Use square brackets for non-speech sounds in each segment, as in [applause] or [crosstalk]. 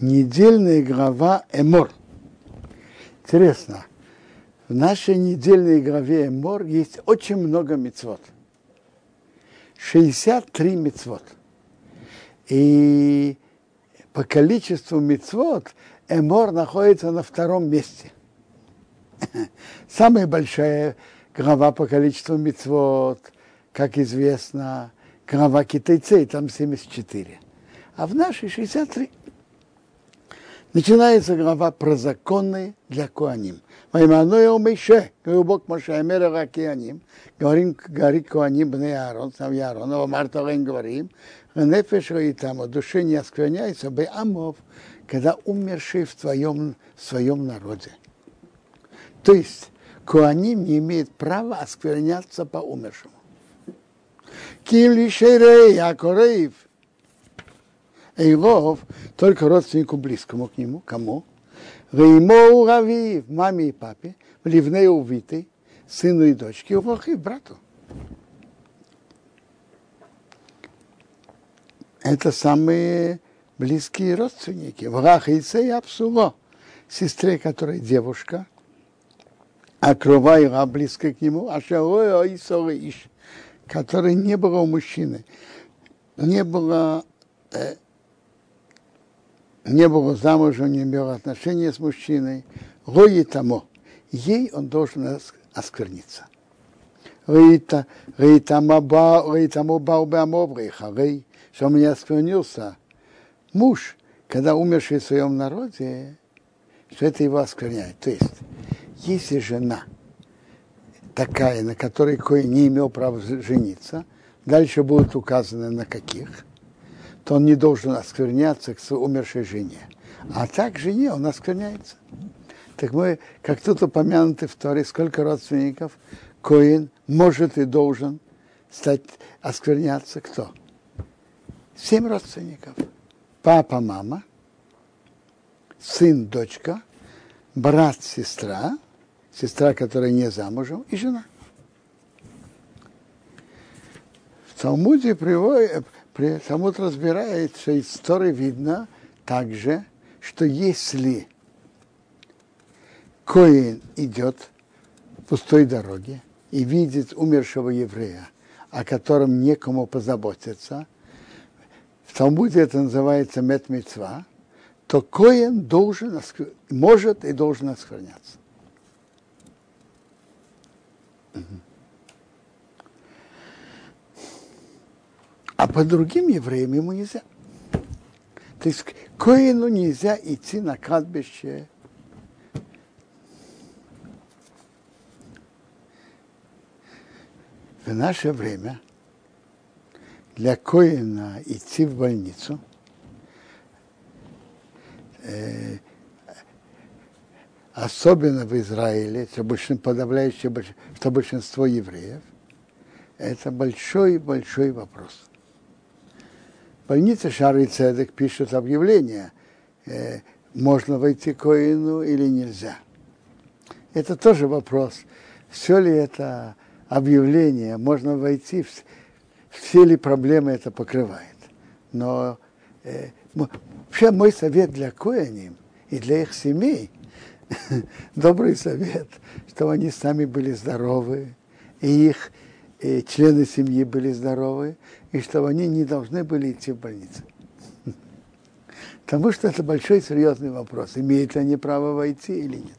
недельная глава Эмор. Интересно, в нашей недельной главе Эмор есть очень много мецвод. 63 мецвод. И по количеству мецвод Эмор находится на втором месте. [laughs] Самая большая глава по количеству мецвод, как известно, глава китайцей, там 74. А в нашей 63. Начинается глава про законы для Куаним. Вайманоя Мейше, говорил Бог Моше, Амера Ракианим, говорим, говорит Куаним, Бне Аарон, сам Ярон, а Марта Лен говорим, Нефеш там, душе не оскверняется, бы Амов, когда умерший в твоем, в своем народе. То есть, Куаним не имеет права оскверняться по умершему. Ким лишерей, Акореев, Эйлов, только родственнику близкому к нему, кому? Веймо Рави, маме и папе, Ливне увиты, сыну и дочке, и брату. Это самые близкие родственники. Врах и Апсуло, сестре, которая девушка, а Кровайра близко к нему, а Шароя и Иш, которой не было у мужчины, не было э, не было замужем, не имел отношения с мужчиной, Лои тому, ей он должен оскверниться. Рейтаму бал бы амобрейха, рей, что меня осквернился муж, когда умерший в своем народе, что это его оскверняет. То есть, если жена такая, на которой кое не имел права жениться, дальше будут указаны на каких – то он не должен оскверняться к умершей жене. А так жене он оскверняется. Так мы, как тут упомянуты в Торе, сколько родственников Коин может и должен стать оскверняться кто? Семь родственников. Папа, мама, сын, дочка, брат, сестра, сестра, которая не замужем, и жена. В Талмуде приводит, Талмуд разбирает, что из истории видно также, что если Коин идет пустой дороге и видит умершего еврея, о котором некому позаботиться, в Талмуде это называется метмецва, то Коин должен, может и должен оскверняться. Угу. А по другим евреям ему нельзя. То есть Коину нельзя идти на кладбище в наше время для Коина идти в больницу э, особенно в Израиле, что большинство, подавляющее что большинство евреев, это большой-большой вопрос больнице Шары Цедек пишут объявление, э, можно войти к Коину или нельзя. Это тоже вопрос, все ли это объявление, можно войти, все ли проблемы это покрывает. Но э, вообще мой совет для коиним и для их семей, [laughs] добрый совет, чтобы они сами были здоровы, и их и члены семьи были здоровы, и чтобы они не должны были идти в больницу. Потому что это большой серьезный вопрос, имеют ли они право войти или нет.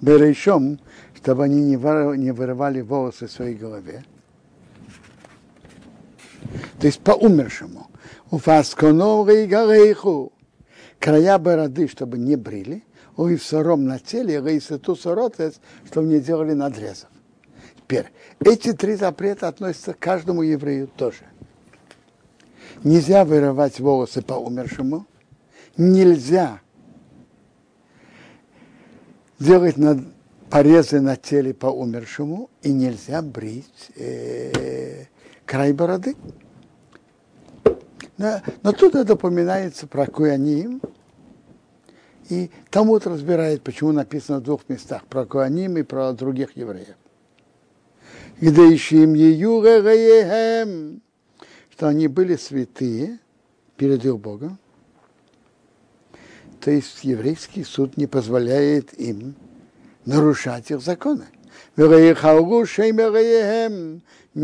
Берешом, чтобы они не вырывали волосы в своей голове. То есть по умершему. У гарейху. Края бороды, чтобы не брили ой в сором на теле, ту соротец, чтобы не делали надрезов. Теперь, эти три запрета относятся к каждому еврею тоже. Нельзя вырывать волосы по умершему, нельзя делать над, порезы на теле по умершему, и нельзя брить э, край бороды. Но, но тут это упоминается про Куяним, и Талмуд разбирает, почему написано в двух местах, про Куаним и про других евреев. где ищем Еюрегаем, что они были святые перед их Богом. То есть еврейский суд не позволяет им нарушать их законы. Не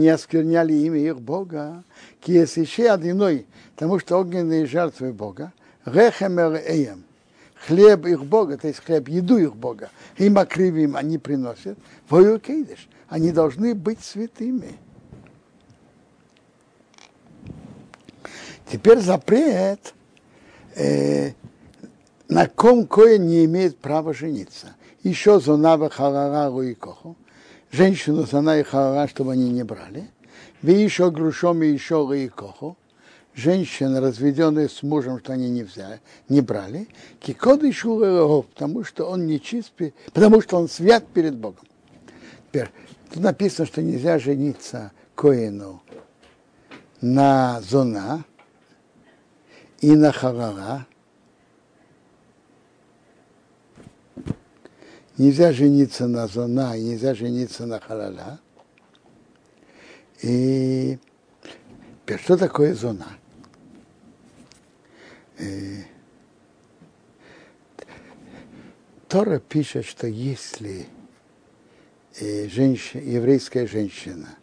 оскверняли имя их Бога, киес еще одиной, потому что огненные жертвы Бога, рехем эем, хлеб их Бога, то есть хлеб, еду их Бога, им окривим они приносят, вою кейдыш, они должны быть святыми. Теперь запрет, э, на ком кое не имеет права жениться. Еще зонава харарару и коху. Женщину зона и харара, чтобы они не брали. Ви еще грушом и еще и коху. Женщины, разведенные с мужем, что они не взяли, не брали, кикоды шуреров, потому что он не чист, потому что он свят перед Богом. Теперь, тут написано, что нельзя жениться Коину на зона и на харара, нельзя жениться на зона, нельзя жениться на халаля. И что такое зона? И... Тора пишет, что если женщина, еврейская женщина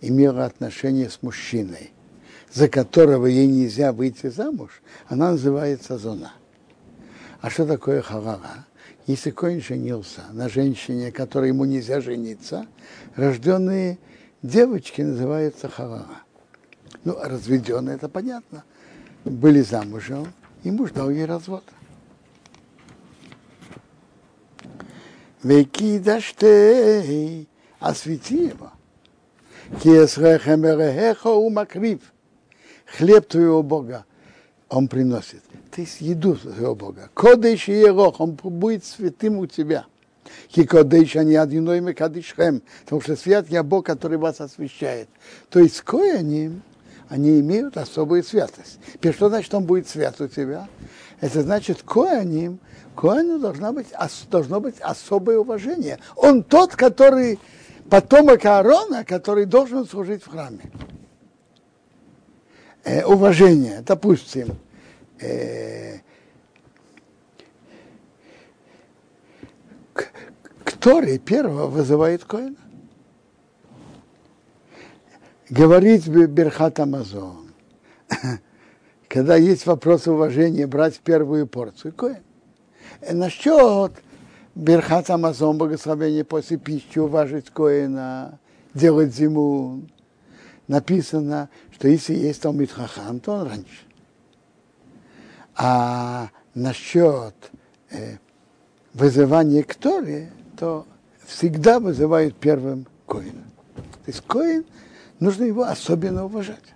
имела отношение с мужчиной, за которого ей нельзя выйти замуж, она называется зона. А что такое халала? Если коин женился на женщине, которой ему нельзя жениться, рожденные девочки называются халала. Ну, разведенные, это понятно. Были замужем, и муж дал ей развод. Веки даштей, освети его. Киесрехемерехеха умакрив. Хлеб твоего Бога он приносит то есть еду своего Бога. Кодыш и Ерох, он будет святым у тебя. И кодыш, они одиной мы кадышхем, потому что свят я Бог, который вас освящает. То есть кояним, они имеют особую святость. Теперь что значит, он будет свят у тебя? Это значит, кояним, кояну должна быть, должно быть особое уважение. Он тот, который, потомок Аарона, который должен служить в храме. Э, уважение, допустим, э, который первого вызывает Коина. Говорит Берхат Амазон, [laughs] когда есть вопрос уважения, брать первую порцию Коин. Э, насчет Берхат Амазон, благословение после пищи, уважить Коина, делать зиму, написано, что если есть Талмит Хахам, то он раньше. А насчет э, вызывания к Торе, то всегда вызывает первым коина. То есть коин, нужно его особенно уважать.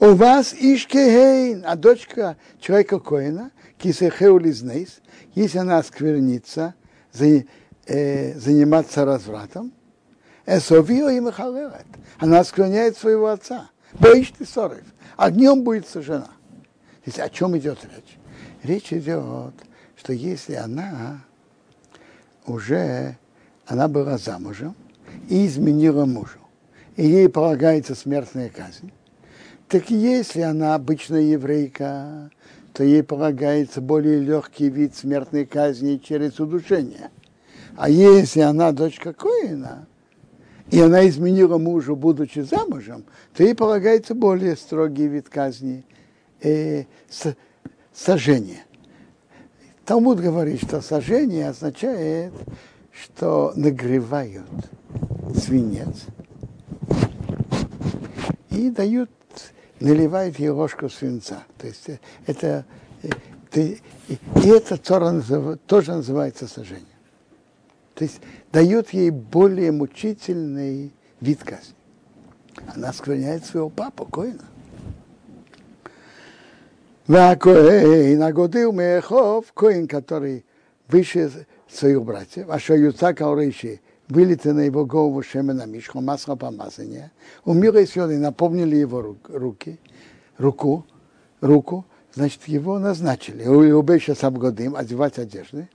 У вас Ишкехейн, а дочка человека коина, кисехеу лизнейс, если она осквернится, за, э, заниматься развратом, эсовио и махалерет, она оскверняет своего отца. Боишь ты ссоров, а днем будет сожжена. Здесь о чем идет речь? Речь идет, что если она уже, она была замужем и изменила мужу, и ей полагается смертная казнь, так если она обычная еврейка, то ей полагается более легкий вид смертной казни через удушение. А если она дочка Коина, и она изменила мужу, будучи замужем, то ей полагается более строгий вид казни э, с, сожжение. Талмуд говорит, что сожжение означает, что нагревают свинец и дают, наливают ей ложку свинца. То есть э, это, э, и это тоже называется сожжение. То есть дают ей более мучительный вид казни. Она склоняет своего папу, Коина. А коин, который выше своих братьев, а что Юцак Аурейши вылеты на его голову Шемена Мишху, масло помазания, умира и сьоды напомнили его руки, руку, руку, значит, его назначили. У Убейша Сабгодим одевать одежды.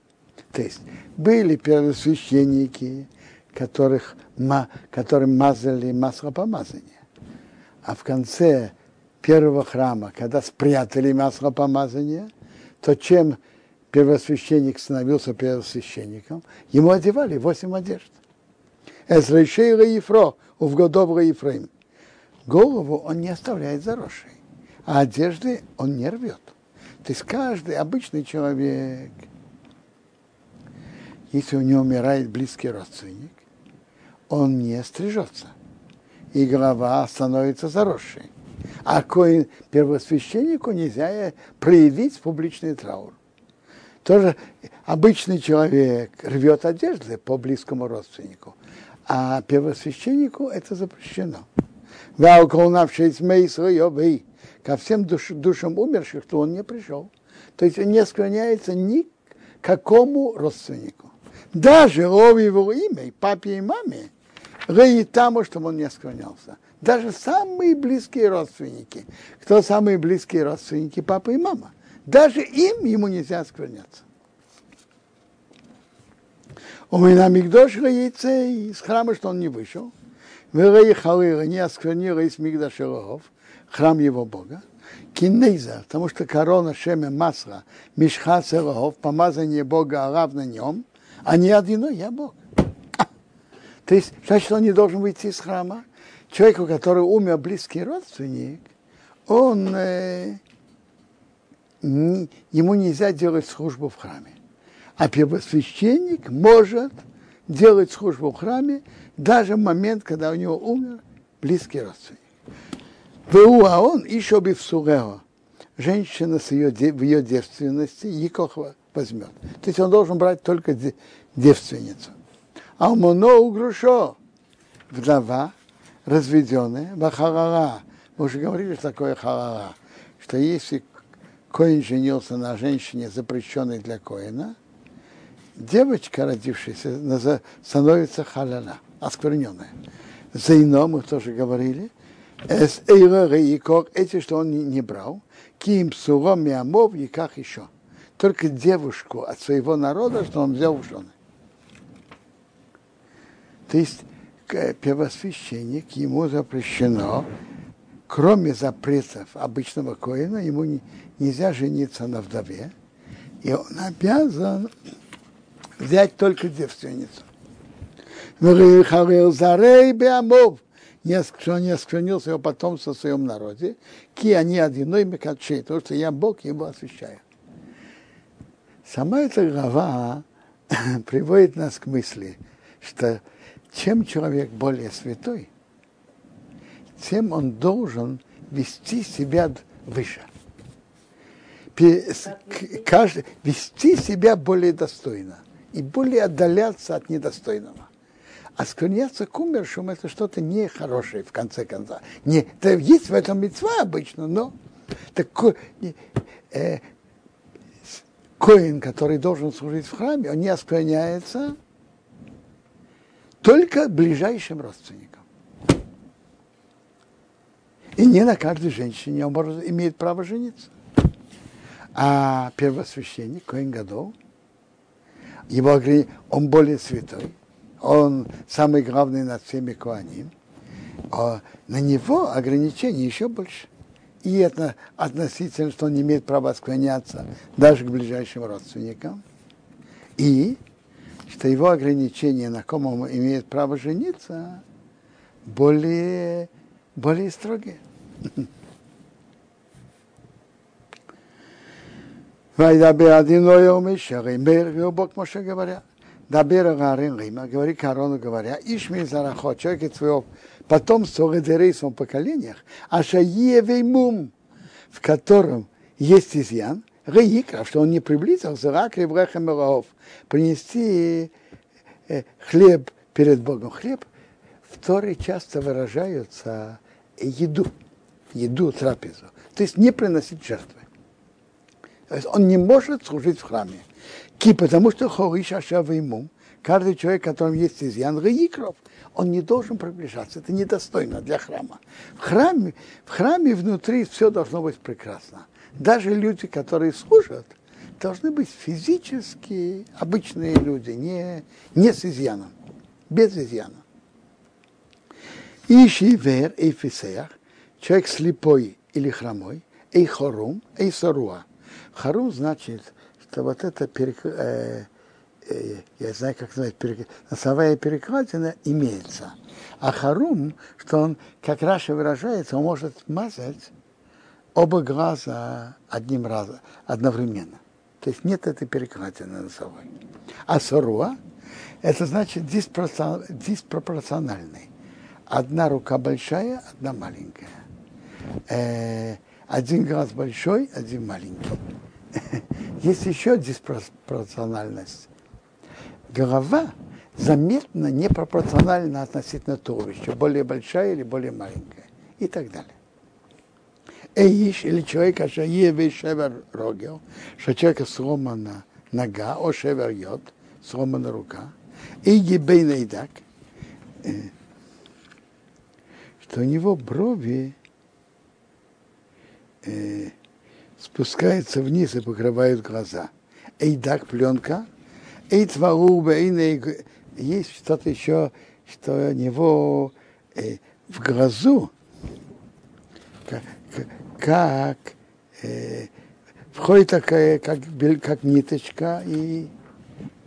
То есть были первосвященники, которых, которым мазали масло помазания. А в конце первого храма, когда спрятали масло помазания, то чем первосвященник становился первосвященником, ему одевали восемь одежд. Эзрейшейра Ефро, Увгодовра Ефраим. Голову он не оставляет заросшей, а одежды он не рвет. То есть каждый обычный человек, если у него умирает близкий родственник, он не стрижется, и голова становится заросшей. А коин первосвященнику нельзя проявить публичный траур. Тоже обычный человек рвет одежды по близкому родственнику, а первосвященнику это запрещено. Ко всем душ, душам умерших, то он не пришел. То есть он не склоняется ни к какому родственнику. Даже Рови его имя, и папе и маме, и тому, чтобы он не склонялся. Даже самые близкие родственники. Кто самые близкие родственники? Папа и мама. Даже им ему нельзя склоняться. У меня Мигдош яйце из храма, что он не вышел. Верей Халыра не осквернил из Мигдашеров, храм его Бога. Кинейза, потому что корона Шеме Масла, Мишха Серов, помазание Бога Арав на нем, а не один, я Бог. [laughs] То есть, значит, он не должен выйти из храма. Человеку, который умер близкий родственник, он, э, ему нельзя делать службу в храме. А первосвященник может делать службу в храме даже в момент, когда у него умер близкий родственник. Ву, а он еще бы в. Женщина с ее, в ее девственности Яков возьмет. То есть он должен брать только девственницу. А моно угрушо. Вдова, разведенная, бахарара. Мы уже говорили, что такое харара. Что если коин женился на женщине, запрещенной для коина, девочка, родившаяся, становится халяла, оскверненная. За ино мы тоже говорили, с эти, что он не брал, ким суром и амов, и как еще. Только девушку от своего народа, что он взял в жены. То есть первосвященник, ему запрещено, кроме запретов обычного коина, ему не, нельзя жениться на вдове, и он обязан взять только девственницу. Что не осквернился его потомство в своем народе, ки они одиной мекачей, потому что я Бог его освящаю. Сама эта глава [coughs] приводит нас к мысли, что чем человек более святой, тем он должен вести себя выше. Вести себя более достойно и более отдаляться от недостойного. А склоняться к умершим это что-то нехорошее, в конце концов. Не, это есть в этом мецва обычно, но такой, э, коин, который должен служить в храме, он не склоняется только ближайшим родственникам. И не на каждой женщине он имеет право жениться. А первосвященник, Коин Гадол, его, он более святой, он самый главный над всеми Коаним, а на него ограничения еще больше. И это относительно, что он не имеет права склоняться даже к ближайшим родственникам. И что его ограничения, на ком он имеет право жениться, более, более строгие. Вайдабер один ойл Миша, Реймер, Вилбок Моше говорят. Дабер Гарин Рима, говори Корону, говоря, Ишми Зарахо, человек из своего потомства, Гадерей в своем поколениях, Ашаевей Мум, в котором есть изъян, Гаикра, что он не приблизился, Рак Ребреха Мелаов, принести хлеб перед Богом. Хлеб в Торе часто выражаются еду еду, трапезу. То есть не приносить жертвы. То есть он не может служить в храме. Ки, потому что хориш ашава ему, каждый человек, которым есть изъян, реикров, он не должен приближаться. Это недостойно для храма. В храме, в храме внутри все должно быть прекрасно. Даже люди, которые служат, должны быть физически обычные люди, не, не с изъяном. без изъяна. Ищи вер и фисеях, человек слепой или хромой, и хорум, и саруа. Харум значит, что вот это перек... э, э, я знаю, как называется, перек... носовая перекладина имеется. А харум, что он, как Раша выражается, он может мазать оба глаза одним разом, одновременно. То есть нет этой перекладины носовой. А саруа, это значит диспропорциональный. Одна рука большая, одна маленькая. Э, один глаз большой, один маленький. [laughs] Есть еще диспропорциональность. Голова заметно непропорциональна относительно туловища, более большая или более маленькая и так далее. Эйш или человек, еве шевер рогел, что человека сломана нога, о шевер йод, сломана рука, и ебейна идак, э, что у него брови э, спускаются вниз и покрывают глаза. Эйдак пленка, эйтвару, есть что-то еще, что у него э, в глазу, как, как э, входит такая, как, как ниточка и,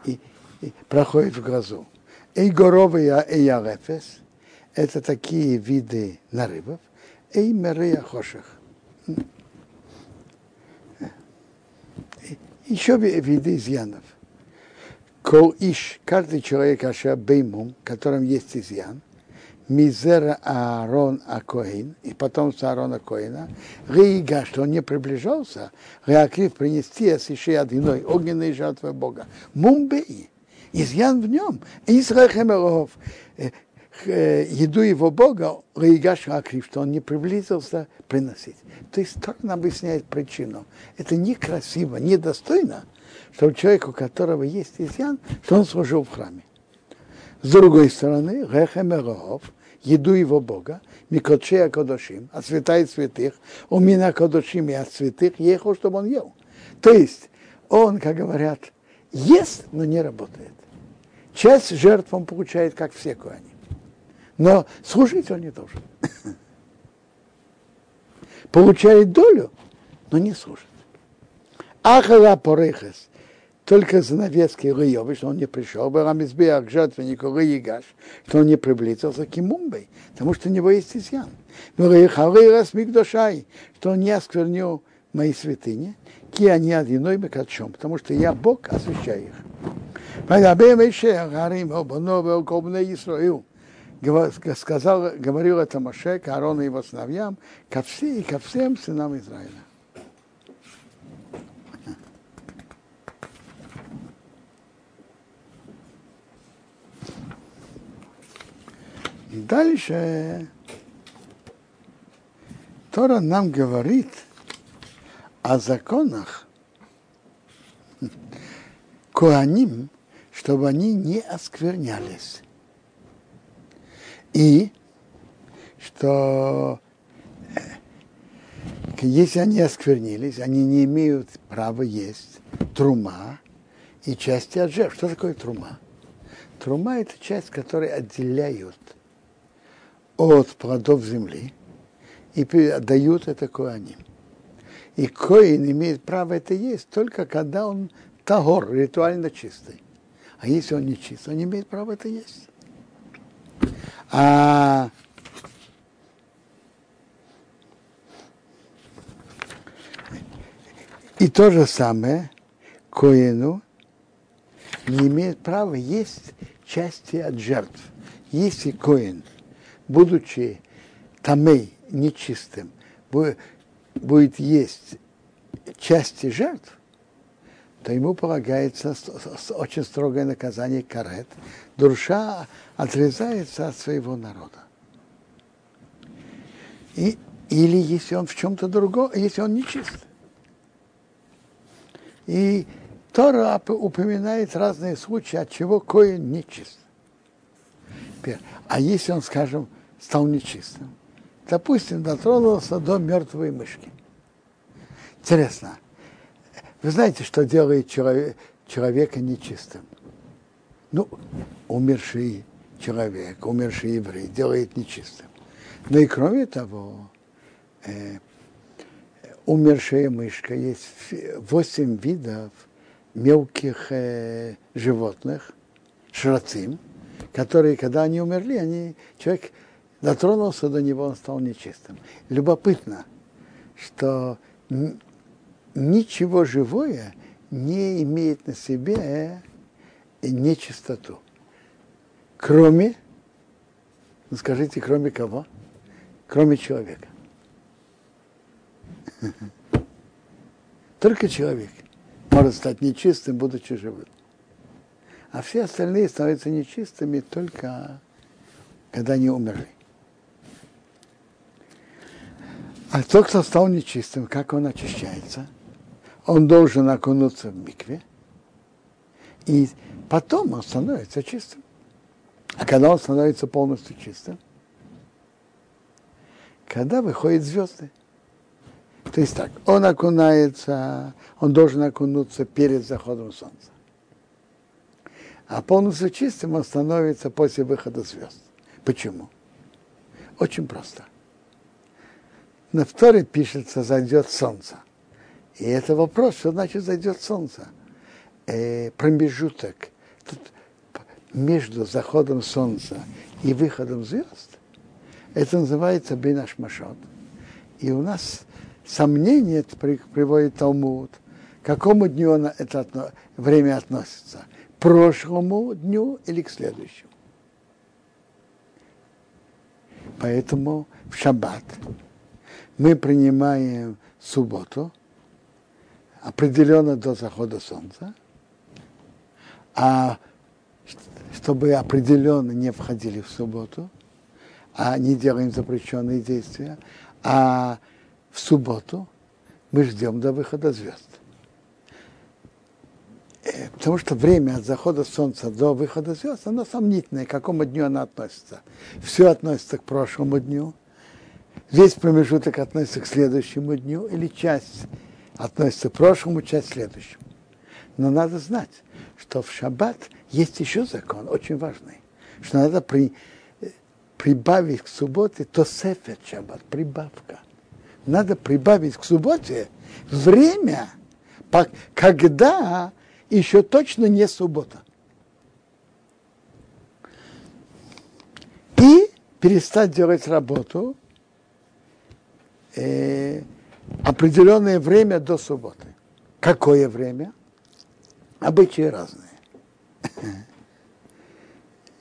и, и проходит в глазу. Эйгоровый и ярефес – это такие виды нарывов. Эй мерея хоших. Еще виды изъянов. Кол иш, каждый человек, аша беймум, в котором есть изъян, мизера Аарон Акоин, и потом с Аарона Коина, Рига, что он не приближался, Реакрив принести осиши одиной огненной жертвы Бога. Мумбеи, изъян в нем, Исрахем Э, еду его Бога, Раигаш Акрив, что он не приблизился приносить. То есть нам объясняет причину. Это некрасиво, недостойно, что у человека, у которого есть изъян, что он служил в храме. С другой стороны, Рехемеров, еду его Бога, Микочея Кодошим, от святая святых, у меня Кодошим и от святых, ехал, чтобы он ел. То есть он, как говорят, ест, но не работает. Часть жертв он получает, как все куани. Но служить он не должен. Получает долю, но не служит. Ахара порехес, только занавески Рыёвы, что он не пришел, Барамизбея к жертвеннику Рыегаш, что он не приблизился к Мумбой, потому что у него есть изъян. Рыехары Мигдошай, что он не осквернил мои святыни, ки они одиной бекачом, потому что я Бог, освящаю их. Поэтому Меше, Гарим, Обанове, Кобне Исраил, сказал, говорил это Моше, к Аарону и его сыновьям, ко всем и ко всем сынам Израиля. И дальше Тора нам говорит о законах [laughs] Куаним, чтобы они не осквернялись. И что э, если они осквернились, они не имеют права есть трума и части от жертв. Что такое трума? Трума – это часть, которую отделяют от плодов земли и отдают это коаним. И коин имеет право это есть только когда он тагор, ритуально чистый. А если он не чист, он не имеет права это есть. А и то же самое Коину не имеет права есть части от жертв. Если Коин, будучи тамей, нечистым, будет есть части жертв, то ему полагается очень строгое наказание карет. Душа отрезается от своего народа. И, или если он в чем-то другом, если он нечист. И Тора упоминает разные случаи, от чего коин нечист. А если он, скажем, стал нечистым? Допустим, дотронулся до мертвой мышки. Интересно, вы знаете, что делает человек, человека нечистым? Ну, умерший человек, умерший еврей, делает нечистым. Но и кроме того, э, умершая мышка, есть восемь видов мелких э, животных, шрацим, которые, когда они умерли, они, человек дотронулся до него, он стал нечистым. Любопытно, что ничего живое не имеет на себе нечистоту. Кроме, ну скажите, кроме кого? Кроме человека. [laughs] Только человек может стать нечистым, будучи живым. А все остальные становятся нечистыми только когда они умерли. А тот, кто стал нечистым, как он очищается? Он должен окунуться в микве, и потом он становится чистым. А когда он становится полностью чистым? Когда выходят звезды. То есть так, он окунается, он должен окунуться перед заходом солнца. А полностью чистым он становится после выхода звезд. Почему? Очень просто. На второй пишется «зайдет солнце». И это вопрос, что значит «зайдет солнце». Э, промежуток тут между заходом солнца и выходом звезд, это называется бинаш машот. И у нас сомнение приводит Талмуд, к какому дню это время относится, к прошлому дню или к следующему. Поэтому в шаббат мы принимаем субботу, определенно до захода солнца, а чтобы определенно не входили в субботу, а не делаем запрещенные действия, а в субботу мы ждем до выхода звезд. Э, потому что время от захода солнца до выхода звезд, оно сомнительное, к какому дню оно относится. Все относится к прошлому дню, весь промежуток относится к следующему дню, или часть относится к прошлому, часть к следующему. Но надо знать, что в шаббат есть еще закон, очень важный, что надо при, э, прибавить к субботе то сефет шаббат, прибавка – надо прибавить к субботе время, когда еще точно не суббота. И перестать делать работу э, определенное время до субботы. Какое время? Обычаи разные. [laughs]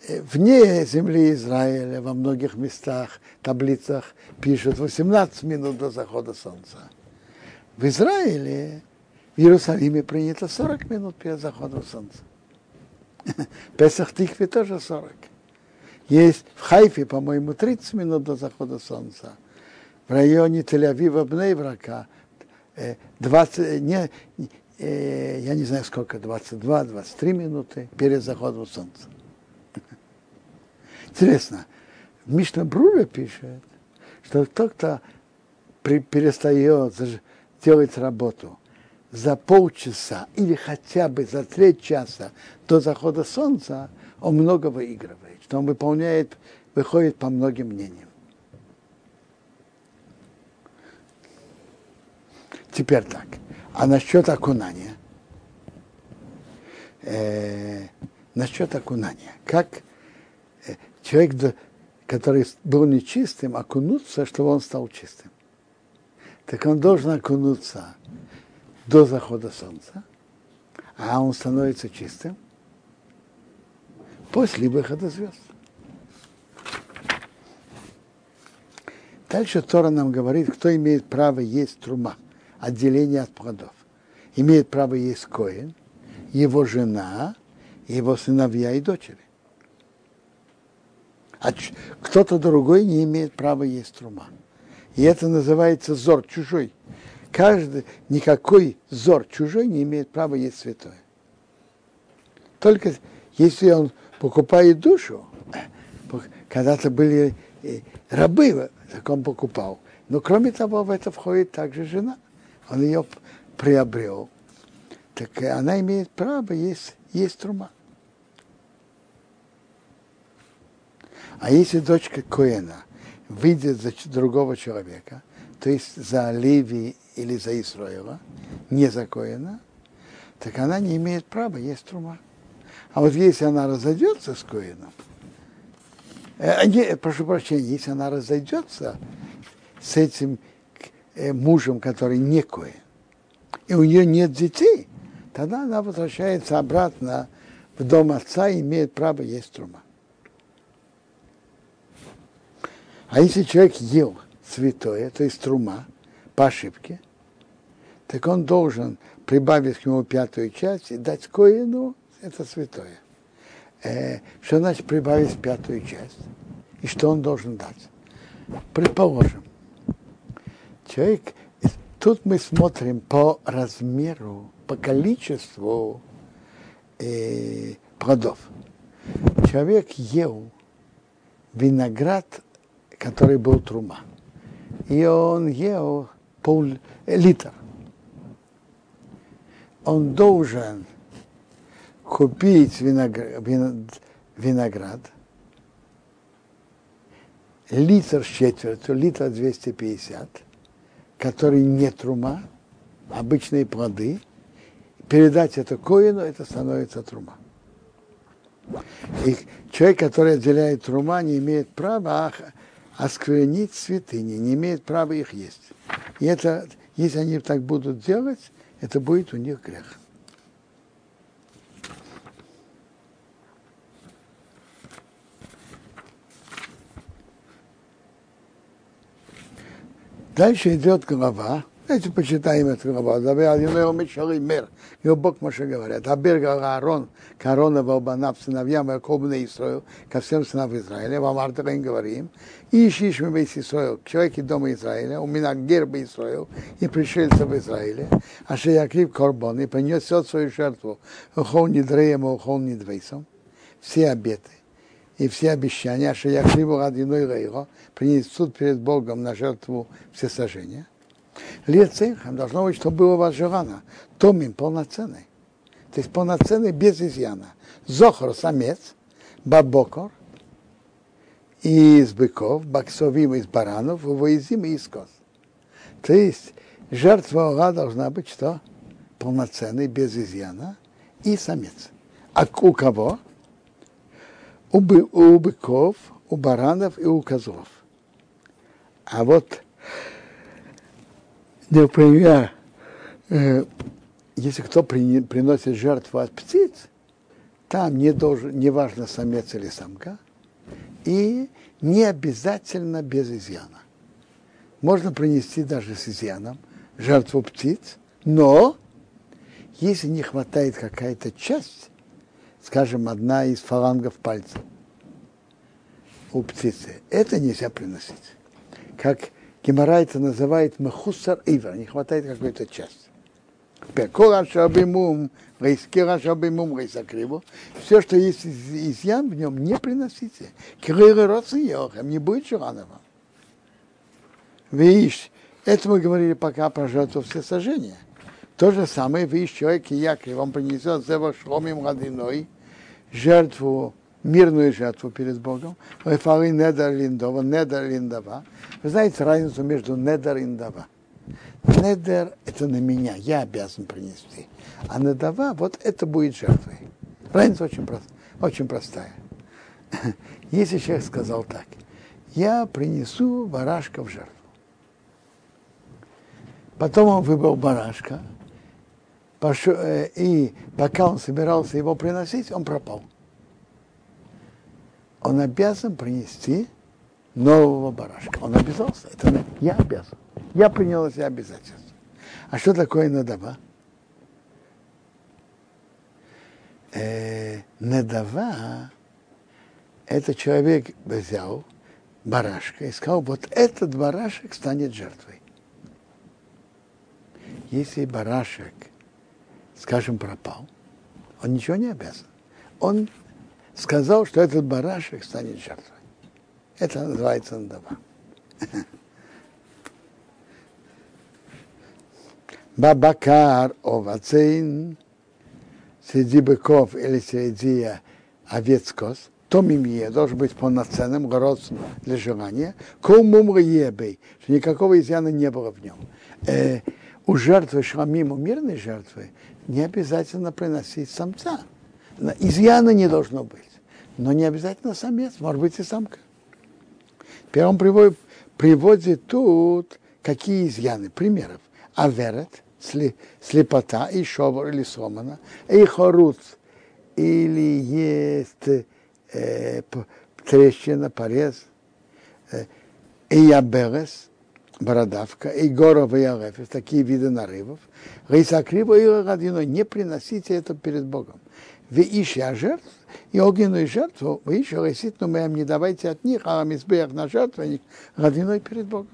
Вне земли Израиля во многих местах, таблицах пишут 18 минут до захода солнца. В Израиле, в Иерусалиме принято 40 минут перед заходом солнца. [laughs] Песах Тикве тоже 40. Есть в Хайфе, по-моему, 30 минут до захода солнца. В районе Тель-Авива, Бнейврака, 20, э, не, э, я не знаю сколько, 22-23 минуты перед заходом солнца. Интересно, Мишна Бруля пишет, что тот, кто при, перестает делать работу за полчаса или хотя бы за треть часа до захода солнца, он много выигрывает, что он выполняет, выходит по многим мнениям. Теперь так. А насчет окунания? Э, насчет окунания. Как человек, который был нечистым, окунуться, чтобы он стал чистым. Так он должен окунуться до захода солнца, а он становится чистым после выхода звезд. Дальше Тора нам говорит, кто имеет право есть трума, отделение от плодов. Имеет право есть коин, его жена, его сыновья и дочери а кто-то другой не имеет права есть трума. И это называется зор чужой. Каждый, никакой зор чужой не имеет права есть святое. Только если он покупает душу, когда-то были э, рабы, так он покупал. Но кроме того, в это входит также жена. Он ее приобрел. Так она имеет право есть, есть трума. А если дочка Коэна выйдет за другого человека, то есть за Леви или за Исраила, не за Коэна, так она не имеет права есть трума. А вот если она разойдется с Коэном, э, не, прошу прощения, если она разойдется с этим э, мужем, который не Коэн, и у нее нет детей, тогда она возвращается обратно в дом отца и имеет право есть трума. А если человек ел святое, то есть трума, по ошибке, так он должен прибавить к нему пятую часть и дать коину это святое. Э, что значит прибавить пятую часть? И что он должен дать? Предположим, человек, тут мы смотрим по размеру, по количеству э, плодов. Человек ел виноград, который был трума. И он ел пол э, литр. Он должен купить виноград, виноград литр с четвертью, литр 250, который не трума, обычные плоды, передать это коину, это становится трума. И человек, который отделяет трума, не имеет права осквернить святыни, не имеет права их есть. И это, если они так будут делать, это будет у них грех. Дальше идет глава, Давайте почитаем эту главу. Его Бог Моше говорят. Абер Аарон, Корона Валбанав, сыновьям Якова на Исраил, ко всем сынам Израиля. Вам Артаген говорим. И ищишь весь Исраил, к человеку дома Израиля, у меня герба Исраил, и пришельца в Израиле. А что Якрив Корбон, и принесет свою жертву, ухол не дреем, ухол не двейсом. Все обеты и все обещания, что я криву родиной Рейро, принесут перед Богом на жертву все сожжения. Лецехам должно быть, чтобы было у вас желано. Томим полноценный. То есть полноценный без изъяна. Зохор самец, бабокор из быков, баксовим из баранов, воизим из коз. То есть жертва Ора должна быть что? Полноценный, без изъяна и самец. А у кого? У, бы, у быков, у баранов и у козлов. А вот Например, э, если кто приносит жертву от птиц, там не, должен, не важно самец или самка, и не обязательно без изъяна. Можно принести даже с изъяном жертву птиц, но если не хватает какая-то часть, скажем, одна из фалангов пальца у птицы, это нельзя приносить. Как Гемора это называет махусар ивер, не хватает какой-то части. Все, что есть изъян в нем, не приносите. Не будет шуранова. Видишь, это мы говорили пока про жертву все сожжения. То же самое, видишь, человек и Яков, он принесет зева шломим родиной, жертву мирную жертву перед Богом. Эфары недер линдова, недер линдова. Вы знаете разницу между недер и индава? Недер – это на меня, я обязан принести. А недава – вот это будет жертвой. Разница очень, прост, очень простая. Если человек сказал так, я принесу барашка в жертву. Потом он выбрал барашка, э, и пока он собирался его приносить, он пропал он обязан принести нового барашка. Он обязался. Это я обязан. Я принял эти обязательства. А что такое надава? Э, надава – это человек взял барашка и сказал, вот этот барашек станет жертвой. Если барашек, скажем, пропал, он ничего не обязан. Он сказал, что этот барашек станет жертвой. Это называется надава. Бабакар овацейн, среди быков или среди овец коз, том имея должен быть полноценным, город для желания, кому ебей, что никакого изъяна не было в нем. Э, у жертвы шламим, у мирной жертвы, не обязательно приносить самца. Изъяна не должно быть. Но не обязательно самец, может быть и самка. Теперь он приводит, приводит тут какие изъяны, примеров. Аверет, слепота, и шовар или сломана, и хорут, или есть э, трещина, порез, э, и яберес, бородавка, и горов, и алефис, такие виды нарывов. Рейсакриба и родиной, не приносите это перед Богом. Вы ищете жертв, и огненную жертву, вы еще реситну моим не давайте от них, а мизбех на жертвенник родиной перед Богом.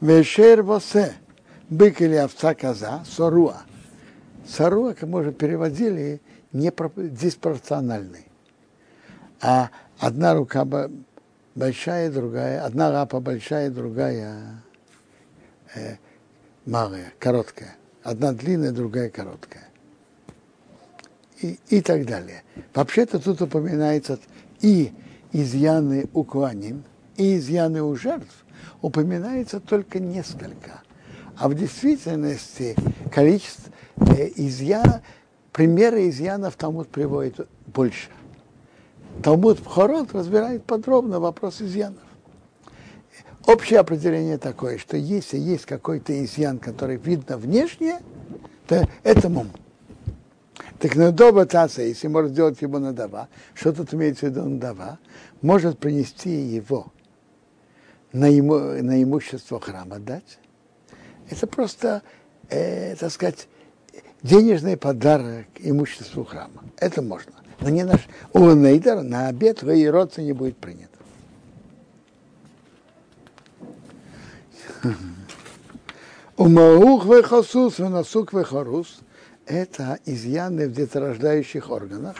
Вешер восе, бык или овца коза, соруа. Соруа, как мы уже переводили, не диспропорциональный. А одна рука большая, другая, одна лапа большая, другая э, малая, короткая. Одна длинная, другая короткая. И, и так далее. Вообще-то тут упоминается и изъяны у кланим, и изъяны у жертв, упоминается только несколько. А в действительности количество э, изъян, примеры изъянов Талмуд приводит больше. Талмуд Пхорот разбирает подробно вопрос изъянов. Общее определение такое, что если есть какой-то изъян, который видно внешне, то это мум. Так надоба таса, если может сделать его надава, что тут имеется в виду надава, может принести его на, ему, на имущество храма дать. Это просто, э, так сказать, денежный подарок имуществу храма. Это можно. Но не наш Уанейдер на обед в родца не будет принят. Умаух вехасус, венасук вехарус – это изъяны в деторождающих органах.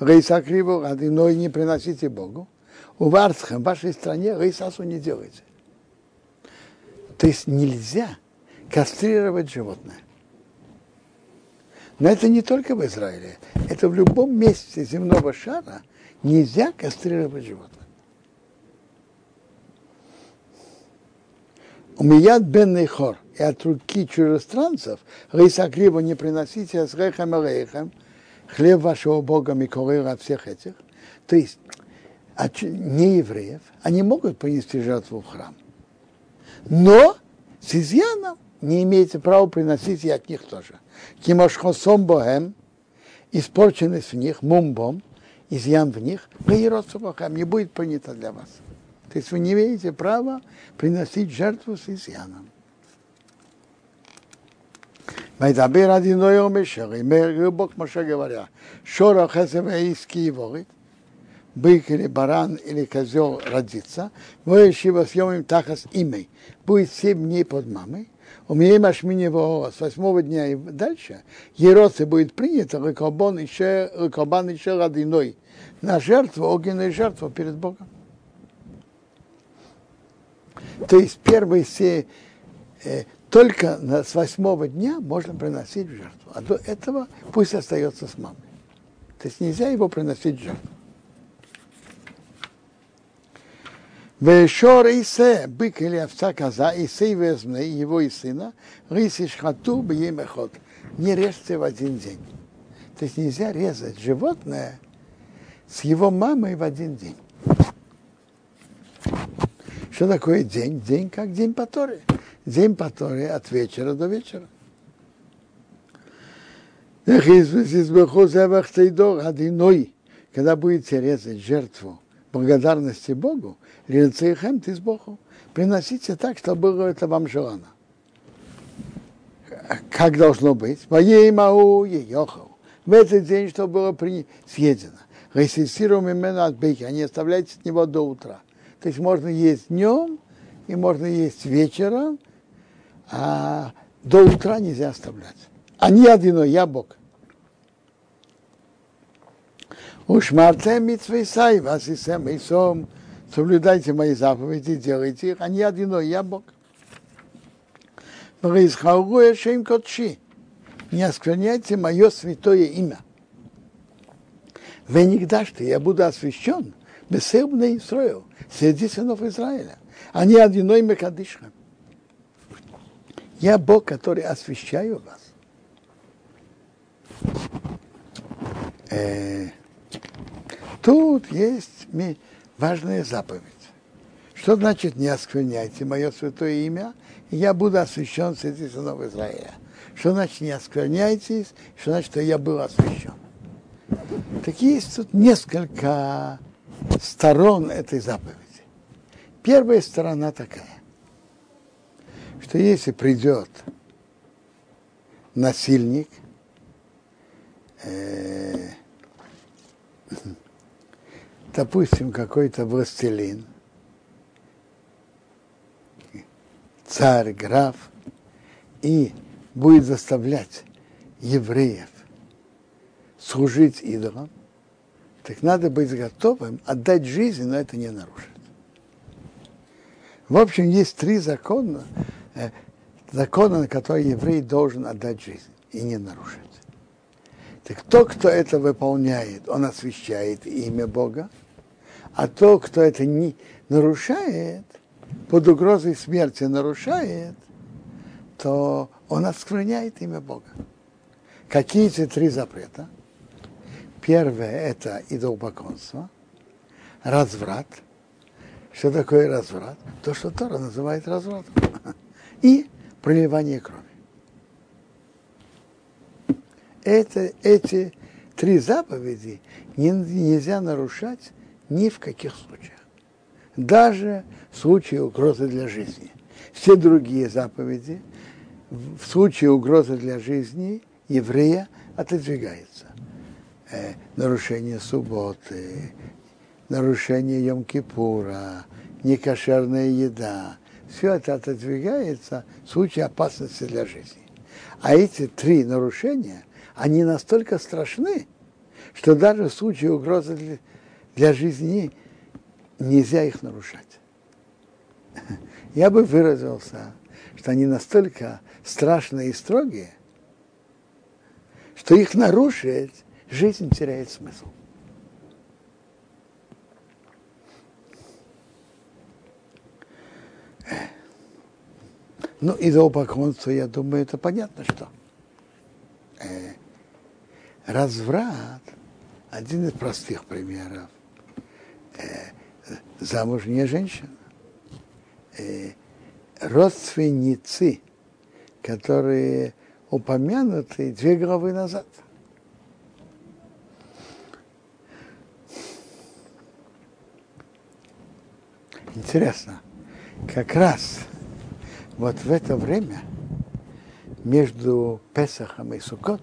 Рейсакриву одиной не приносите Богу. У Варцхам, в вашей стране, рейсасу не делайте. То есть нельзя кастрировать животное. Но это не только в Израиле. Это в любом месте земного шара нельзя кастрировать животное. У меня бенный хор, и от руки чужестранцев, рейсакриву не приносите с рейхем и хлеб вашего Бога Микорыра от всех этих. То есть от неевреев, они могут принести жертву в храм. Но с изъяном не имеете права приносить и от них тоже. Кимошхосом боэм, испорченность в них, мумбом, изъян в них, бахам не будет принято для вас. То есть вы не имеете права приносить жертву с изъяном. Майдабир один Мешер, и Бог Моше говоря, Шора Хазеваиски его, бык или баран или козел родится, вы его съемим тахас имей, будет семь дней под мамой, у меня машминево с восьмого дня и дальше, ероцы будет принято, рыкобан еще, рыкобан еще родиной, на жертву, огненную жертву перед Богом. То есть первые все, э, только на, с восьмого дня можно приносить в жертву. А до этого пусть остается с мамой. То есть нельзя его приносить в жертву. Вешор Исе, бык или овца коза, Исе возьме его и сына, рисишь хату бьемехот. Не режьте в один день. То есть нельзя резать животное с его мамой в один день. Что такое день? День как день по. День по от вечера до вечера. Когда будете резать жертву благодарности Богу, Рилцейхем ты с Богом, приносите так, чтобы было это вам желано. Как должно быть? Моей мау ехал. В этот день, что было при... съедено. Ресисируем именно от бейки, а не оставляйте от него до утра. То есть можно есть днем и можно есть вечером, а до утра нельзя оставлять. А не один, я Бог. Уж марте митвейсай, вас и сем и сом, соблюдайте мои заповеди, делайте их, а не один, я Бог. Не оскверняйте мое святое имя. Венигдаш ты, я буду освящен, бессылбный Израил, среди сынов Израиля, а не одиной Мекадышха. Я Бог, который освящаю вас. Э, тут есть важная заповедь. Что значит не оскверняйте мое святое имя, и я буду освящен среди сынов Израиля. Что значит не оскверняйтесь, что значит, что я был освящен. Так есть тут несколько сторон этой заповеди. Первая сторона такая, что если придет насильник, э, допустим, какой-то властелин, царь, граф, и будет заставлять евреев служить идолам, так надо быть готовым отдать жизнь, но это не нарушит. В общем, есть три закона, э, закона, на которые еврей должен отдать жизнь и не нарушить. Так тот, кто это выполняет, он освящает имя Бога, а тот, кто это не нарушает, под угрозой смерти нарушает, то он оскверняет имя Бога. Какие эти три запрета? Первое – это идолопоклонство, разврат. Что такое разврат? То, что Тора называет развратом. И проливание крови. Это, эти три заповеди нельзя нарушать ни в каких случаях. Даже в случае угрозы для жизни. Все другие заповеди в случае угрозы для жизни еврея отодвигаются. Э, нарушение субботы, нарушение Йом-Кипура, некошерная еда. Все это отодвигается в случае опасности для жизни. А эти три нарушения, они настолько страшны, что даже в случае угрозы для, для жизни нельзя их нарушать. [laughs] Я бы выразился, что они настолько страшные и строгие, что их нарушить жизнь теряет смысл. Ну, и за идолопоклонство, я думаю, это понятно, что э, разврат – один из простых примеров. Э, замужняя женщина. Э, родственницы, которые упомянуты две главы назад – Интересно, как раз вот в это время между Песахом и Сукот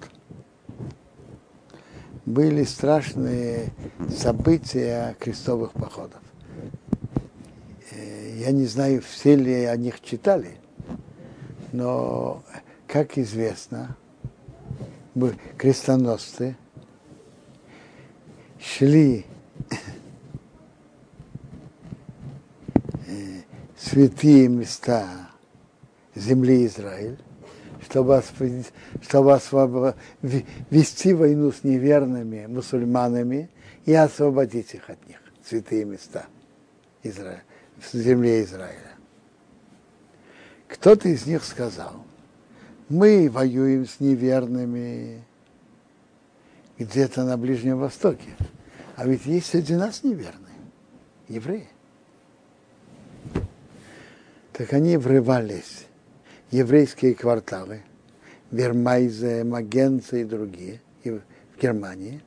были страшные события крестовых походов. Э, я не знаю, все ли о них читали, но, как известно, крестоносцы шли святые места земли Израиль, чтобы, чтобы вести войну с неверными мусульманами и освободить их от них, святые места Израиля, в земле Израиля. Кто-то из них сказал, мы воюем с неверными где-то на Ближнем Востоке, а ведь есть среди нас неверные, евреи так они врывались еврейские кварталы, Вермайзе, Магенце и другие, в Германии.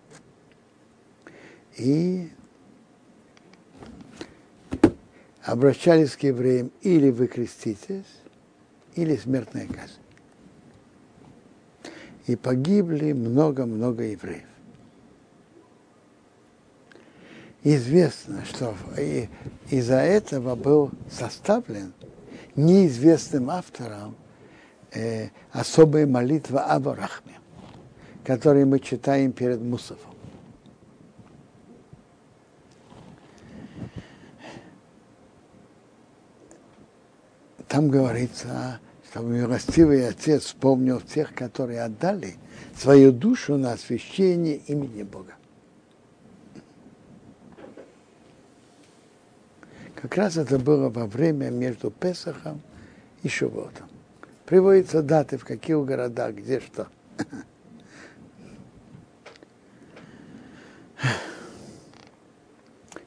И обращались к евреям или вы креститесь, или смертная казнь. И погибли много-много евреев. Известно, что из-за этого был составлен неизвестным автором э, особая молитва Абарахме, которую мы читаем перед Мусофом. Там говорится, чтобы милостивый отец вспомнил тех, которые отдали свою душу на освящение имени Бога. Как раз это было во время между Песохом и Шивотом. Приводятся даты, в каких городах, где что.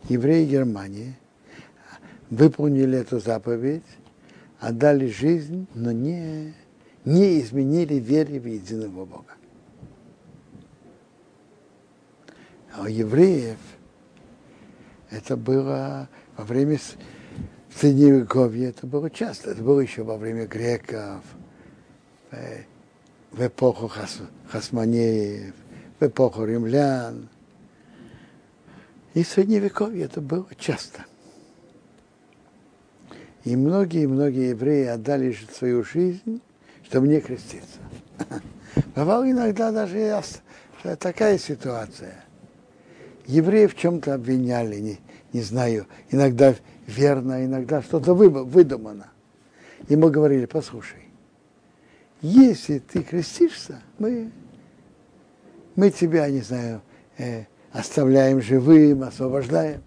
Евреи Германии выполнили эту заповедь, отдали жизнь, но не, не изменили вере в единого Бога. А у евреев это было во время Средневековья, это было часто, это было еще во время греков, в, в эпоху хас, хасманеев, в эпоху римлян. И в Средневековье это было часто. И многие-многие евреи отдали свою жизнь, чтобы не креститься. [laughs] Бывала иногда даже такая ситуация. Евреи в чем-то обвиняли, не, знаю, иногда верно, иногда что-то выдумано. Ему говорили, послушай, если ты крестишься, мы, мы тебя, не знаю, э, оставляем живым, освобождаем.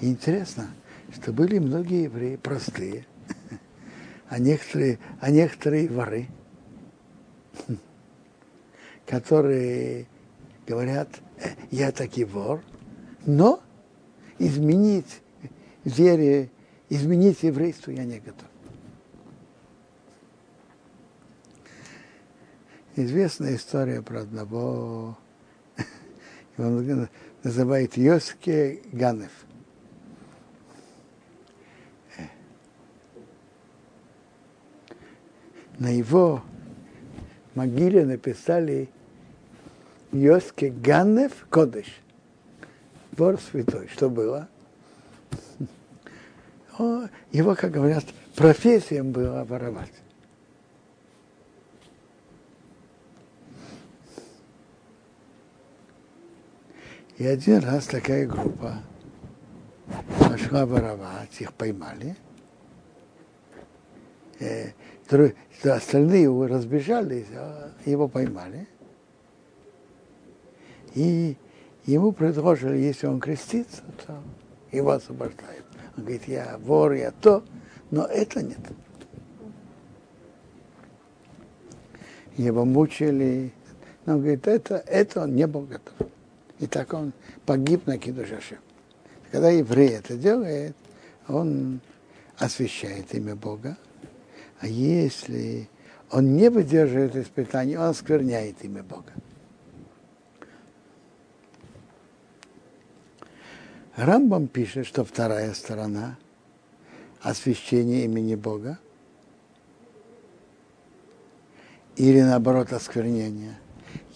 И интересно, что были многие евреи простые, [laughs] а некоторые, а некоторые воры, [laughs] которые говорят, «Э, я таки вор, но изменить вере, изменить еврейство я не готов. Известная история про одного, он называет Йоске Ганев. На его могиле написали Йоске Ганев Кодыш. Вор святой. Что было? [laughs] Его, как говорят, профессием было воровать. И один раз такая группа пошла воровать, их поймали. Э, остальные разбежались, а его поймали. И ему предложили, если он крестится, то его освобождают. Он говорит, я вор, я то, но это нет. Его мучили. Но он говорит, это, это он не был готов. И так он погиб на Кидушаше. Когда еврей это делает, он освящает имя Бога. А если он не выдерживает испытаний, он оскверняет имя Бога. Рамбам пишет, что вторая сторона освящение имени Бога или наоборот осквернение.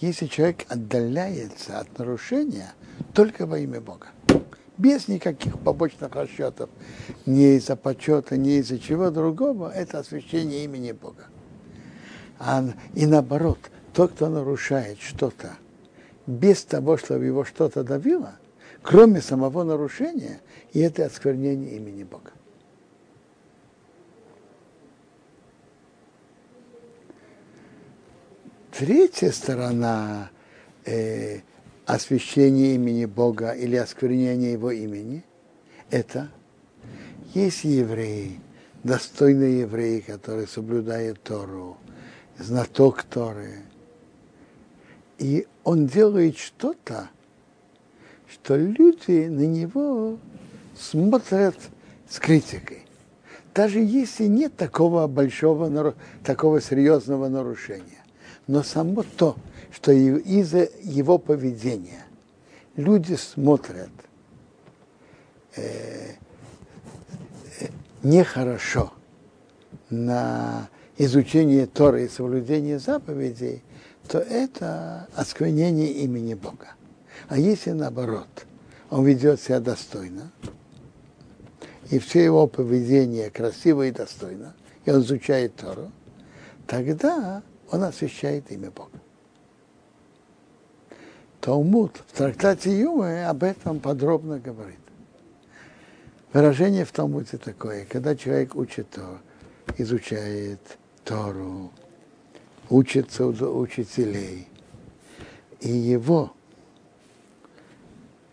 Если человек отдаляется от нарушения только во имя Бога, без никаких побочных расчетов, не из-за почета, не из-за чего другого, это освящение имени Бога. А, и наоборот, тот, кто нарушает что-то без того, чтобы его что-то давило – кроме самого нарушения, и это осквернение имени Бога. Третья сторона э, освящения имени Бога или осквернения его имени – это есть евреи, достойные евреи, которые соблюдают Тору, знаток Торы, и он делает что-то, что люди на него смотрят с критикой. Даже если нет такого большого, такого серьезного нарушения. Но само то, что из-за его поведения люди смотрят э, э, нехорошо на изучение Торы и соблюдение заповедей, то это осквернение имени Бога. А если наоборот, он ведет себя достойно, и все его поведение красиво и достойно, и он изучает Тору, тогда он освящает имя Бога. Талмуд в трактате Юмы об этом подробно говорит. Выражение в Талмуде такое, когда человек учит Тору, изучает Тору, учится у учителей, и его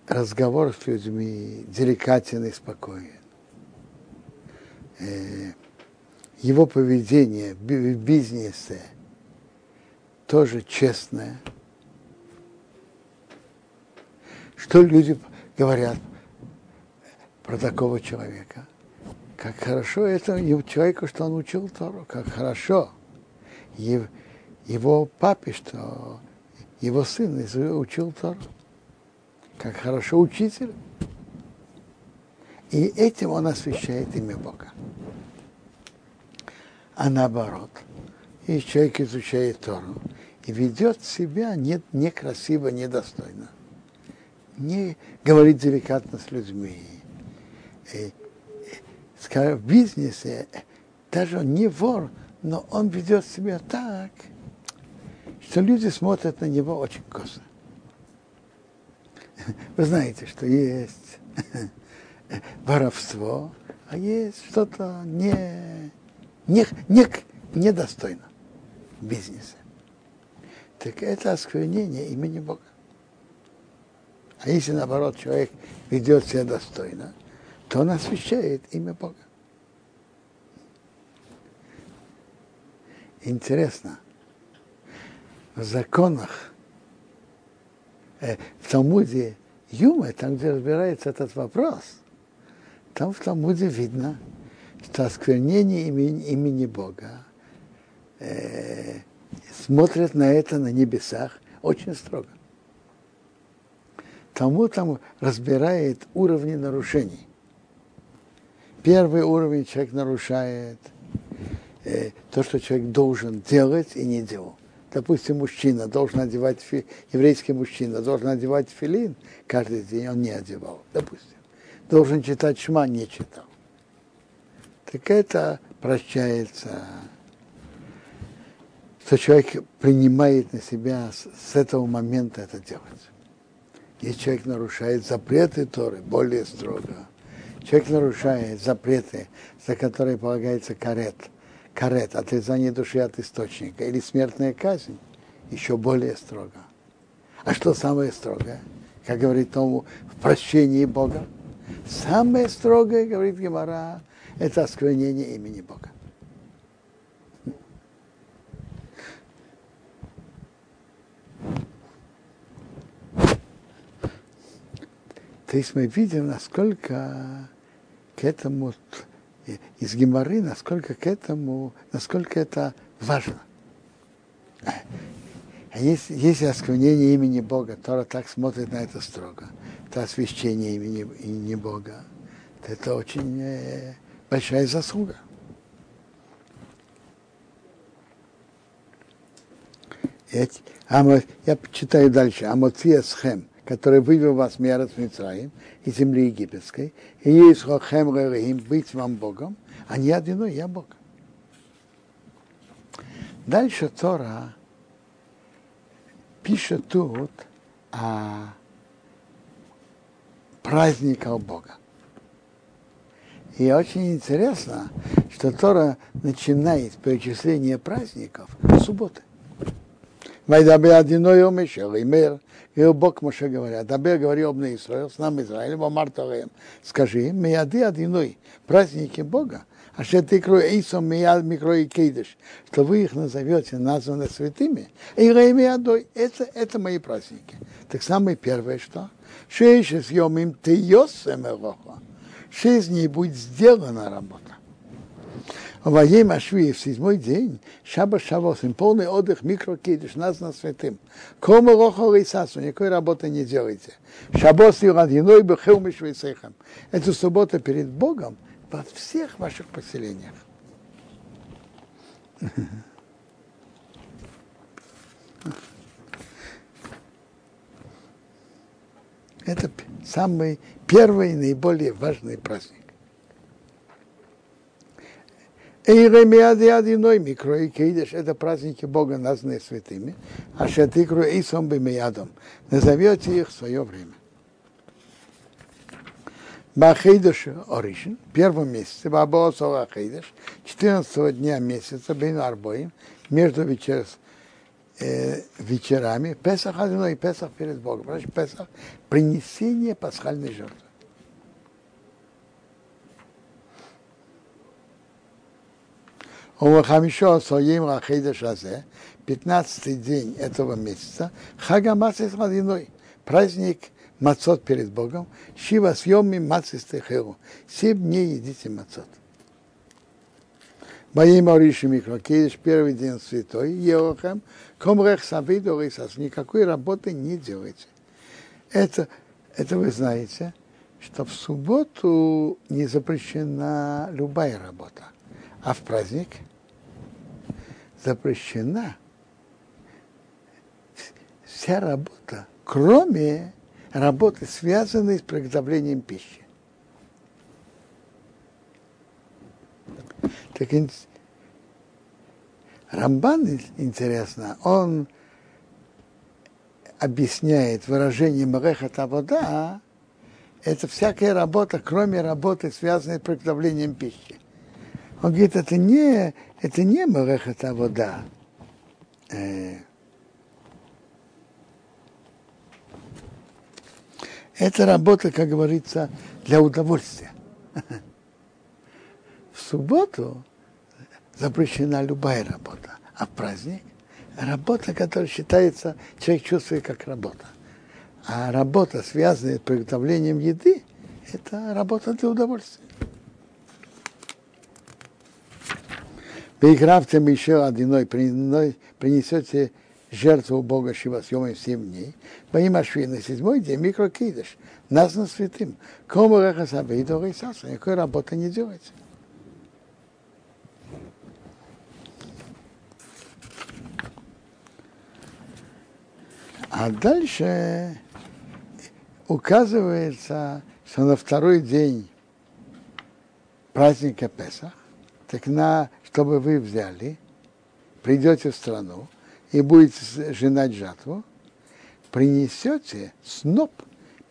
разговор с людьми деликатен и спокоен. Э, его поведение в бизнесе тоже честное. Что люди говорят про такого человека? Как хорошо это человеку, что он учил Тору, как хорошо его папе, что его сын учил Тору. Как хорошо учитель. И этим он освещает имя Бога. А наоборот, если человек изучает Тору и ведет себя не, некрасиво, недостойно, не говорит деликатно с людьми, и, скажем, в бизнесе даже он не вор, но он ведет себя так, что люди смотрят на него очень косо. Вы знаете, что есть [laughs] воровство, а есть что-то не, не, не, недостойно в бизнесе. Так это осквернение имени Бога. А если, наоборот, человек ведет себя достойно, то он освящает имя Бога. Интересно, в законах, в Талмуде Юма, там, где разбирается этот вопрос, там в Талмуде видно, что осквернение имени, имени Бога э, смотрят на это на небесах очень строго. Тому там разбирает уровни нарушений. Первый уровень человек нарушает э, то, что человек должен делать и не делал. Допустим, мужчина должен одевать, еврейский мужчина должен одевать филин каждый день, он не одевал, допустим. Должен читать шма, не читал. Так это прощается что человек принимает на себя с, с этого момента это делать. Если человек нарушает запреты Торы, более строго. Человек нарушает запреты, за которые полагается карет, карет, отрезание души от источника, или смертная казнь, еще более строго. А что самое строгое? Как говорит Тому, в прощении Бога. Самое строгое, говорит Гемора, это осквернение имени Бога. То есть мы видим, насколько к этому из Геморы, насколько к этому, насколько это важно. А если, если осквернение имени Бога, Тора так смотрит на это строго, это освящение имени, имени Бога, то это очень э, большая заслуга. Я, я читаю дальше. Амоция Схем – который вывел вас Миарат Мицраим из земли египетской, и есть Хохем Рерим, быть вам Богом, а не одиной, я Бог. Дальше Тора пишет тут о праздниках Бога. И очень интересно, что Тора начинает перечисление праздников с субботы. Вайдабе одиной омешел, и мир, и Бог Моше говорят, Дабе говорил об Израиль, с нами Израиль, Бомар Торем, скажи, мияды одиной, праздники Бога, а что ты Эйсом мияд микро и кейдыш, что вы их назовете, названы святыми, и миядой, это, это мои праздники. Так самое первое, что? Шесть из йомим ты йосем Шесть дней будет сделана работа. Ваем Ашви в седьмой день, Шаба Шавосим, полный отдых, микрокидыш, нас на святым. Кому рохал и сасу, никакой работы не делайте. Шабос и радиной бы хеумишвейсехам. Это суббота перед Богом во всех ваших поселениях. Это самый первый и наиболее важный праздник. Эйремиадиадиной микро и кейдеш – это праздники Бога, названные святыми, а шатикру и сомбимиядом. Назовете их в свое время. Бахейдеш Оришин, первом месяце, Бабоосова Ахейдеш, 14 дня месяца, Бейн Арбоим, между вечер, э, вечерами, Песах одно и Песах перед Богом. Значит, Песах – принесение пасхальной жертвы. Хамишо Соим Рахейда Шазе, 15 день этого месяца, Хага Мацис Мадиной, праздник мацот перед Богом, Шива съемми Мацис Техеру, семь дней едите мацот. Моим Ориши Микрокейдиш, первый день святой, Еохам, Комрех Савиду Рисас, никакой работы не делайте. Это, это вы знаете, что в субботу не запрещена любая работа. А в праздник запрещена вся работа, кроме работы, связанной с приготовлением пищи. Так Рамбан, интересно, он объясняет выражение Мрехата вода, это всякая работа, кроме работы, связанной с приготовлением пищи. Он говорит, это не, это не Мрехата вода. Э, это работа, как говорится, для удовольствия. [laughs] В субботу запрещена любая работа, а в праздник работа, которая считается, человек чувствует как работа. А работа, связанная с приготовлением еды, это работа для удовольствия. Поигравте еще одиной, принесете жертву Бога Шива съемом семь дней. Во имя Шви на седьмой день микрокидыш. Нас на святым. Кому рахасабе и дорисаса. Никакой работы не делайте. А дальше указывается, что на второй день праздника Песах, так на, чтобы вы взяли, придете в страну и будете женать жатву, принесете сноп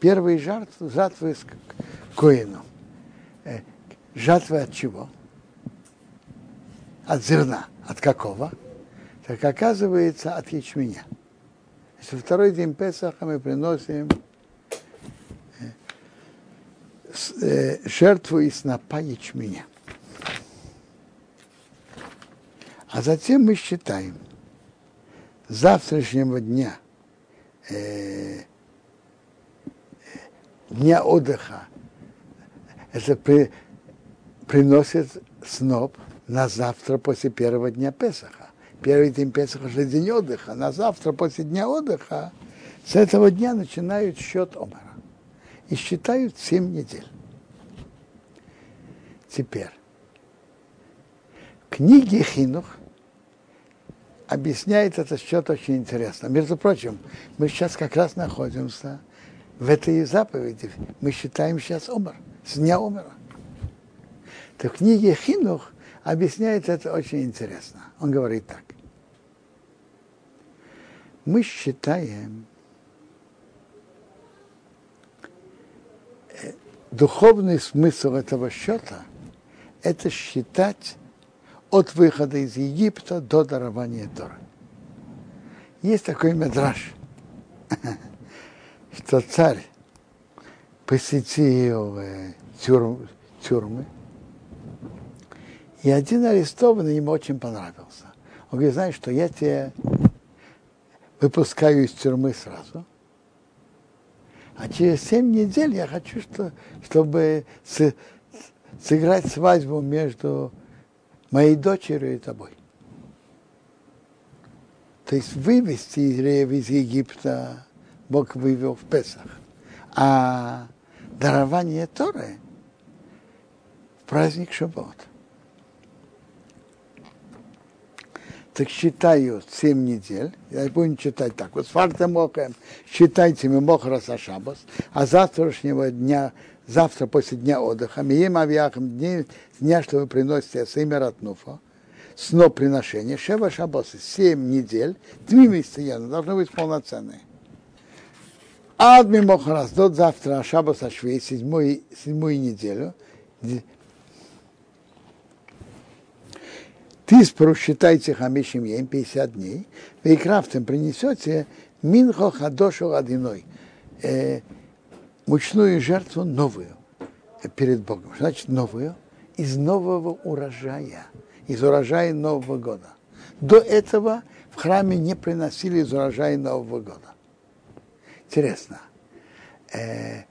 первой жатвы, жатвы с коину. Э, жатвы от чего? От зерна. От какого? Так оказывается, от ячменя. Во второй день Песаха мы приносим э, э, жертву из снопа ячменя. А затем мы считаем завтрашнего дня, э, дня отдыха, это при, приносит сноп на завтра после первого дня Песаха первый день Песаха же день отдыха, на завтра после дня отдыха с этого дня начинают счет Омара. И считают 7 недель. Теперь, книги Хинух объясняет этот счет очень интересно. Между прочим, мы сейчас как раз находимся в этой заповеди. Мы считаем сейчас Омар, с дня Омара. Так в книге Хинух объясняет это очень интересно. Он говорит так мы считаем э, духовный смысл этого счета – это считать от выхода из Египта до дарования Торы. Есть такой медраж, [laughs] что царь посетил э, тюрм, тюрьмы, и один арестованный ему очень понравился. Он говорит, знаешь, что я тебе выпускаю из тюрьмы сразу. А через семь недель я хочу, что, чтобы сыграть свадьбу между моей дочерью и тобой. То есть вывести евреев из Египта Бог вывел в Песах. А дарование Торы в праздник Шаббат. так считают 7 недель, я будем читать так, вот с фартемоком считайте мимохра шабас, а завтрашнего дня, завтра после дня отдыха, мием авиахам дня, что вы приносите сыми ратнуфа, сно приношения, шева шабасы, 7 недель, три месяца должны быть полноценные. Ад мимохрас, до завтра шабаса швей, седьмую, седьмую неделю, Ты просчитайте хамишим ем 50 дней, вы крафтом принесете минхо хадошу одиной, э, мучную жертву новую перед Богом. Значит, новую из нового урожая, из урожая Нового года. До этого в храме не приносили из урожая Нового года. Интересно. Э,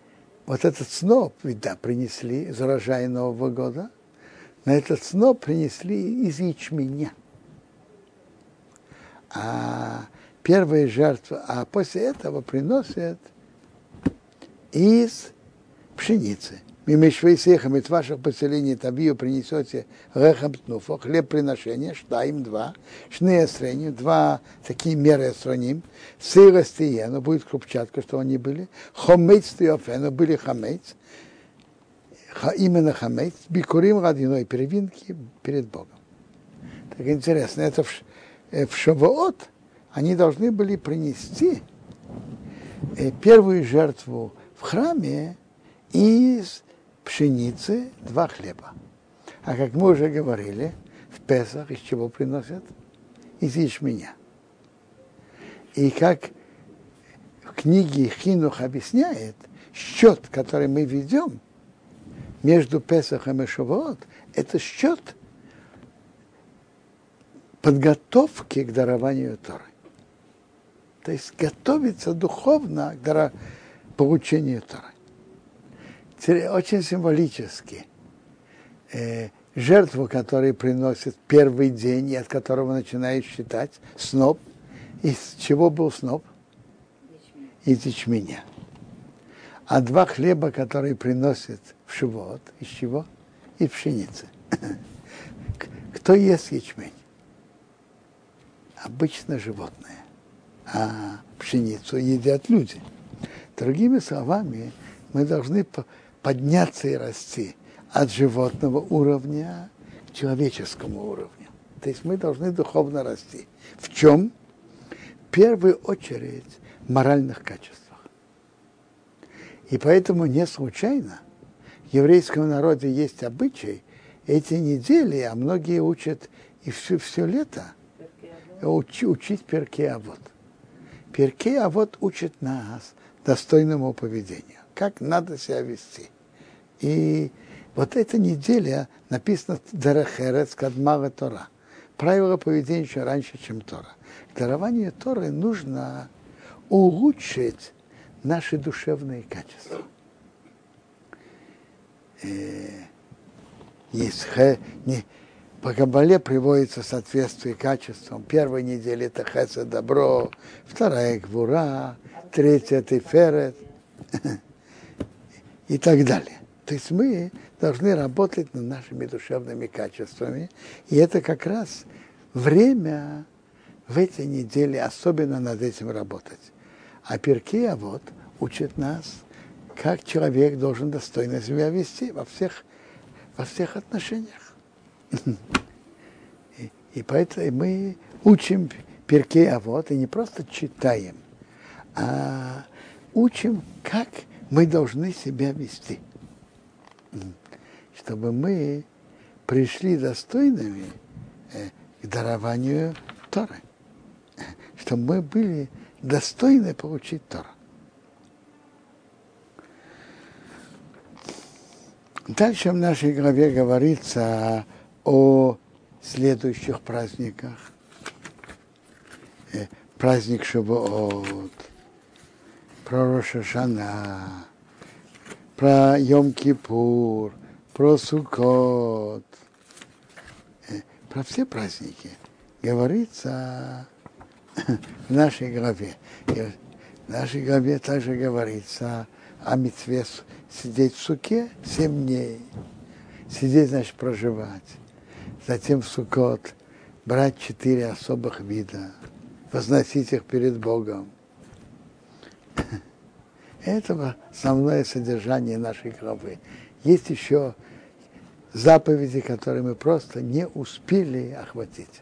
вот этот сноп, ведь да, принесли из урожая Нового года, на этот сноп принесли из ячменя. А первые жертвы, а после этого приносят из пшеницы. Мимешвейсеха, из ваших поселений табию принесете рехам тнуфо, хлеб приношения, штаим два, шные срени, два такие меры сраним, сырость и но будет крупчатка, что они были, хомейц тиофено, были хамейц, именно хамейц, бикурим родиной, первинки перед Богом. Так интересно, это в, э, в Шавуот они должны были принести э, первую жертву в храме из пшеницы два хлеба. А как мы уже говорили, в Песах из чего приносят? Из ячменя. И как в книге Хинух объясняет, счет, который мы ведем между Песахом и Шавуот, это счет подготовки к дарованию Торы. То есть готовиться духовно к дарованию получению Торы очень символически. Э, жертву, которую приносит первый день, и от которого начинают считать, сноп. Из чего был сноп? Из ячменя. А два хлеба, которые приносят в живот, из чего? Из пшеницы. [laughs] Кто ест ячмень? Обычно животные. А пшеницу едят люди. Другими словами, мы должны подняться и расти от животного уровня к человеческому уровню. То есть мы должны духовно расти. В чем? В первую очередь в моральных качествах. И поэтому не случайно в еврейском народе есть обычай эти недели, а многие учат и все, все лето уч, учить перке а вот. Перке а вот учит нас достойному поведению, как надо себя вести. И вот эта неделя написана Дерехерец Кадмава Тора. Правила поведения еще раньше, чем Тора. К дарованию Торы нужно улучшить наши душевные качества. Есть не, по Кабале приводится соответствие качествам. Первая неделя это хеса добро, вторая гвура, третья тиферет [laughs] и так далее. То есть мы должны работать над нашими душевными качествами. И это как раз время в эти недели особенно над этим работать. А Перкея вот учит нас, как человек должен достойно себя вести во всех, во всех отношениях. И, поэтому мы учим Перкея вот и не просто читаем, а учим, как мы должны себя вести чтобы мы пришли достойными э, к дарованию Торы, чтобы мы были достойны получить Тору. Дальше в нашей главе говорится о следующих праздниках. Э, праздник Шавуот, про Рошашана, про Йом-Кипур, про Сукот, э, про все праздники говорится в нашей главе. В нашей главе также говорится о митве сидеть в суке семь дней. Сидеть, значит, проживать. Затем в Сукот брать четыре особых вида, возносить их перед Богом. [laughs] Это основное содержание нашей главы. Есть еще заповеди, которые мы просто не успели охватить.